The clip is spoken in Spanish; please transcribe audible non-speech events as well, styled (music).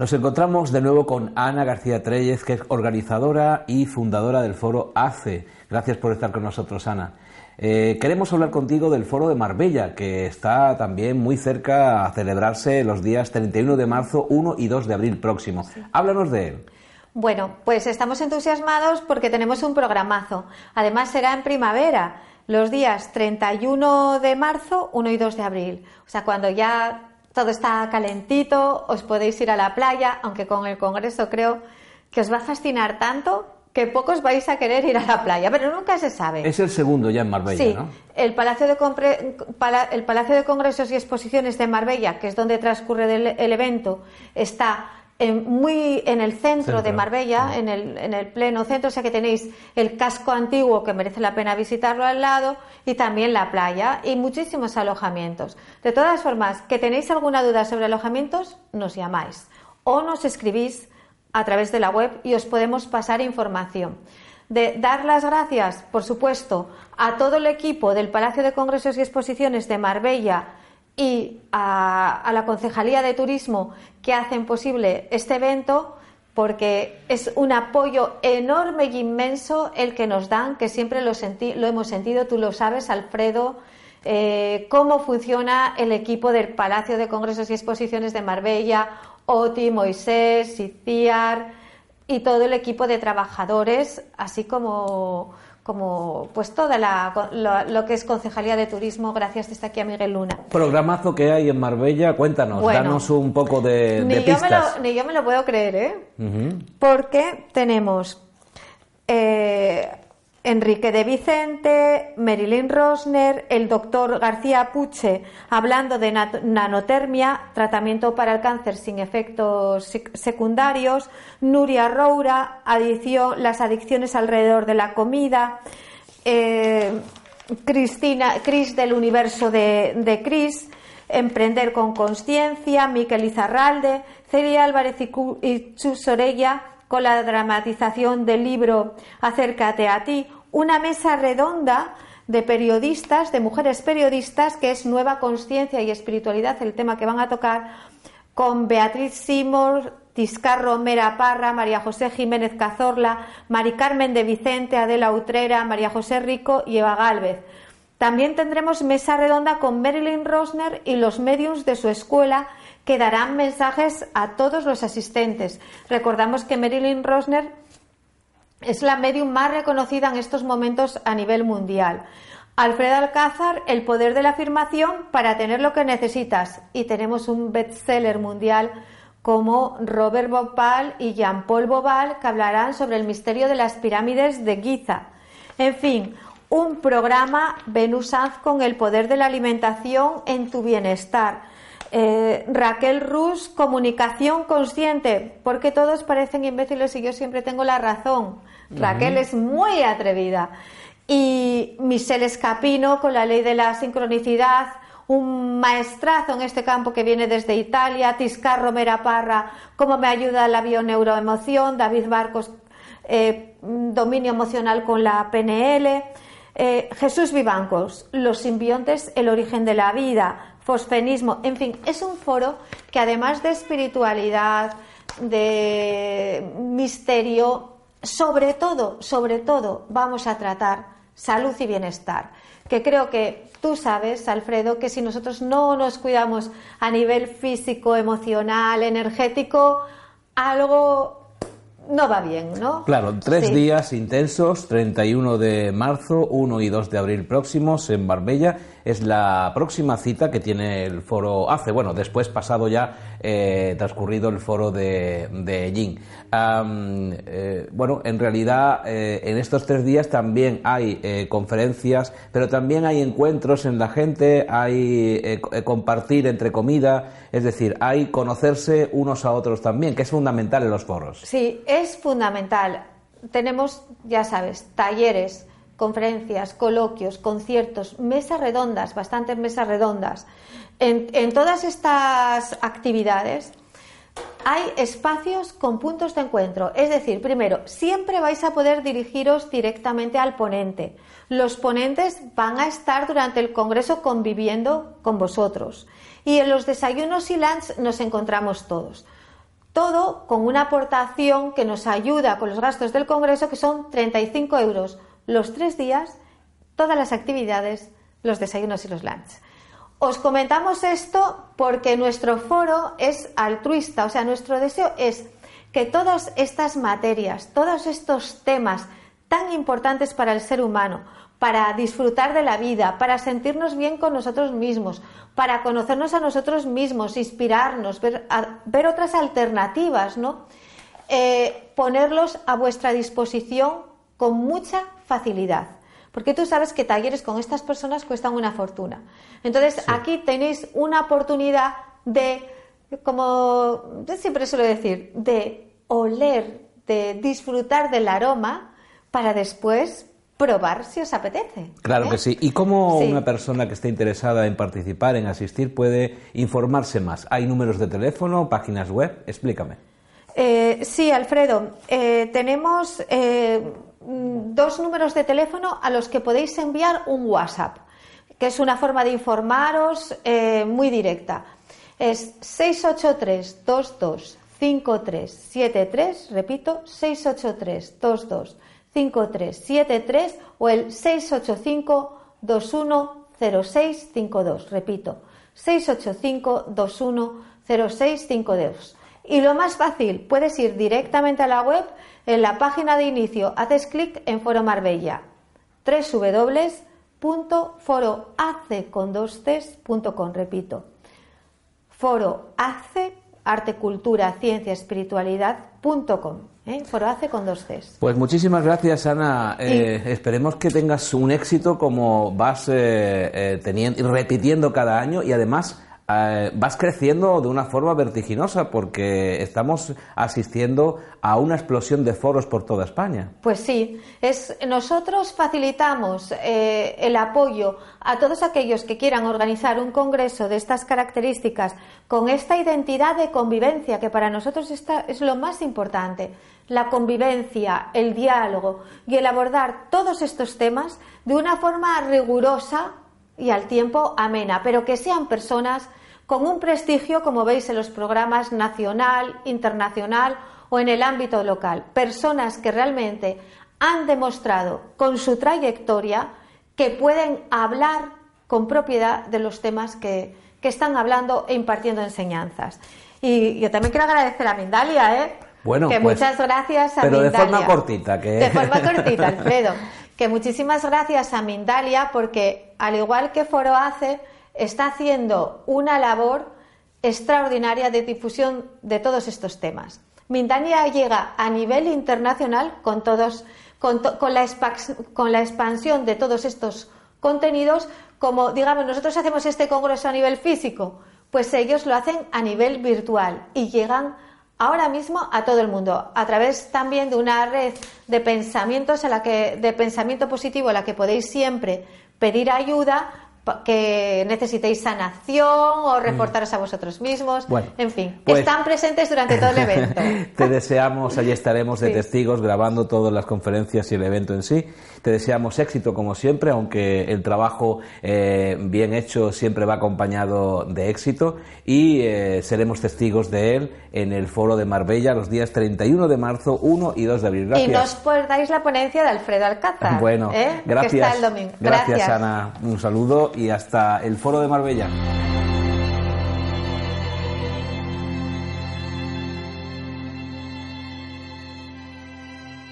Nos encontramos de nuevo con Ana García Treyes, que es organizadora y fundadora del foro ACE. Gracias por estar con nosotros, Ana. Eh, queremos hablar contigo del foro de Marbella, que está también muy cerca a celebrarse los días 31 de marzo, 1 y 2 de abril próximo. Háblanos de él. Bueno, pues estamos entusiasmados porque tenemos un programazo. Además será en primavera, los días 31 de marzo, 1 y 2 de abril. O sea, cuando ya todo está calentito, os podéis ir a la playa, aunque con el Congreso creo que os va a fascinar tanto que pocos vais a querer ir a la playa, pero nunca se sabe. Es el segundo ya en Marbella, sí, ¿no? El Palacio, de el Palacio de Congresos y Exposiciones de Marbella, que es donde transcurre el, evento, está en, muy en el centro, de Marbella, en el, en el pleno centro, o sea que tenéis el casco antiguo que merece la pena visitarlo al lado y también la playa y muchísimos alojamientos. De todas formas, que tenéis alguna duda sobre alojamientos, nos llamáis o nos escribís a través de la web y os podemos pasar información. De dar las gracias, por supuesto, a todo el equipo del Palacio de Congresos y Exposiciones de Marbella y a, la Concejalía de Turismo que hacen posible este evento porque es un apoyo enorme y inmenso el que nos dan, que siempre lo, lo hemos sentido, tú lo sabes, Alfredo, eh, cómo funciona el equipo del Palacio de Congresos y Exposiciones de Marbella, Oti, Moisés, Iciar y todo el equipo de trabajadores, así como como pues toda la, lo, que es Concejalía de Turismo, gracias desde aquí a Miguel Luna. Programazo que hay en Marbella, cuéntanos, danos un poco de, ni Yo me lo, ni yo me lo puedo creer, ¿eh? Porque tenemos eh, Enrique de Vicente, Marilyn Rosner, el doctor García Puche hablando de nanotermia, tratamiento para el cáncer sin efectos secundarios, Nuria Roura, adicción, las adicciones alrededor de la comida, eh, Cristina, Cris del universo de, de Cris, Emprender con conciencia, Miquel Izarralde, Celia Álvarez y Chus Orella, con la dramatización del libro Acércate a ti, una mesa redonda de periodistas, de mujeres periodistas, que es Nueva Conciencia y Espiritualidad, el tema que van a tocar, con Beatriz Simor, Tiscarro Mera Parra, María José Jiménez Cazorla, Mari Carmen de Vicente, Adela Utrera, María José Rico y Eva Gálvez. También tendremos mesa redonda con Marilyn Rosner y los mediums de su escuela que darán mensajes a todos los asistentes. Recordamos que Marilyn Rosner es la medium más reconocida en estos momentos a nivel mundial. Alfred Alcázar, El poder de la afirmación para tener lo que necesitas. Y tenemos un bestseller mundial como Robert Bopal y Jean-Paul Bobal que hablarán sobre el misterio de las pirámides de Giza. En fin, un programa Venusaz con el poder de la alimentación en tu bienestar. Eh, Raquel Rus, comunicación consciente, porque todos parecen imbéciles y yo siempre tengo la razón. Raquel es muy atrevida. Y Michelle Escapino con la ley de la sincronicidad, un maestrazo en este campo que viene desde Italia, Tiscar Romera Parra, cómo me ayuda la bioneuroemoción, David Barcos, eh, dominio emocional con la PNL, eh, Jesús Vivancos, los simbiontes, el origen de la vida, fosfenismo, en fin, es un foro que además de espiritualidad, de misterio, sobre todo, sobre todo, vamos a tratar salud y bienestar. Que creo que tú sabes, Alfredo, que si nosotros no nos cuidamos a nivel físico, emocional, energético, algo no va bien, ¿no? Claro, tres días intensos, 31 de marzo, 1 y 2 de abril próximos en Marbella. Es la próxima cita que tiene el foro ACE. Bueno, después pasado ya, eh, transcurrido el foro de, de Yin. Eh, bueno, en realidad eh, en estos tres días también hay conferencias, pero también hay encuentros en la gente, hay compartir entre comida, es decir, hay conocerse unos a otros también, que es fundamental en los foros. Sí, es fundamental. Tenemos, ya sabes, talleres, conferencias, coloquios, conciertos, mesas redondas, bastantes mesas redondas. En, todas estas actividades hay espacios con puntos de encuentro. Es decir, primero, siempre vais a poder dirigiros directamente al ponente. Los ponentes van a estar durante el Congreso conviviendo con vosotros. Y en los desayunos y lunch nos encontramos todos Todo con una aportación que nos ayuda con los gastos del Congreso, que son 35 euros los tres días, todas las actividades, los desayunos y los lunch. Os comentamos esto porque nuestro foro es altruista, o sea, nuestro deseo es que todas estas materias, todos estos temas tan importantes para el ser humano, para disfrutar de la vida, para sentirnos bien con nosotros mismos, para conocernos a nosotros mismos, inspirarnos, ver, otras alternativas, ¿no? Eh, ponerlos a vuestra disposición con mucha facilidad. Porque tú sabes que talleres con estas personas cuestan una fortuna. Entonces, aquí tenéis una oportunidad de, como yo siempre suelo decir, de oler, de disfrutar del aroma para después probar si os apetece. Claro que ¿eh? sí. ¿Y cómo una persona que esté interesada en participar, en asistir, puede informarse más? ¿Hay números de teléfono, páginas web? Explícame. Eh, sí, Alfredo. Eh, tenemos dos números de teléfono a los que podéis enviar un WhatsApp, que es una forma de informaros eh, muy directa. Es 683 22 5373, repito, 683 22 5373 o el 685 210652, repito, 685 210652. Y lo más fácil, puedes ir directamente a la web en la página de inicio haces clic en Foro Marbella, www.foroace.com, repito, foro ace, arte, cultura, ciencia, espiritualidad.com. ¿eh? Foro ace con dos Cs. Pues muchísimas gracias, Ana. Eh, esperemos que tengas un éxito como vas eh, teniendo, repitiendo cada año y además eh, vas creciendo de una forma vertiginosa porque estamos asistiendo a una explosión de foros por toda España. Pues sí, es, nosotros facilitamos eh, el apoyo a todos aquellos que quieran organizar un congreso de estas características con esta identidad de convivencia que para nosotros es lo más importante, la convivencia, el diálogo y el abordar todos estos temas de una forma rigurosa y al tiempo amena, pero que sean personas con un prestigio, como veis en los programas nacional, internacional o en el ámbito local. Personas que realmente han demostrado con su trayectoria que pueden hablar con propiedad de los temas que, están hablando e impartiendo enseñanzas. Y yo también quiero agradecer a Mindalia, ¿eh? Bueno, que pues, muchas gracias a pero de forma cortita. Que... De forma cortita, (laughs) Alfredo. Que muchísimas gracias a Mindalia porque, al igual que Foro hace, está haciendo una labor extraordinaria de difusión de todos estos temas. Mindalia llega a nivel internacional con, todos, con, la, con la expansión de todos estos contenidos, como digamos, nosotros hacemos este congreso a nivel físico, pues ellos lo hacen a nivel virtual y llegan ahora mismo a todo el mundo, a través también de una red de pensamientos a la que, de pensamiento positivo a la que podéis siempre pedir ayuda que necesitéis sanación o reportaros a vosotros mismos. en fin, pues están presentes durante todo el (laughs) evento. Te deseamos, allí estaremos de testigos grabando todas las conferencias y el evento en sí. Te deseamos éxito como siempre, aunque el trabajo eh, bien hecho siempre va acompañado de éxito y eh, seremos testigos de él en el foro de Marbella los días 31 de marzo, 1 y 2 de abril. Gracias. Y nos podáis la ponencia de Alfredo Alcázar. Bueno, ¿eh? gracias. el domingo. gracias, Ana. Un saludo y hasta el foro de Marbella.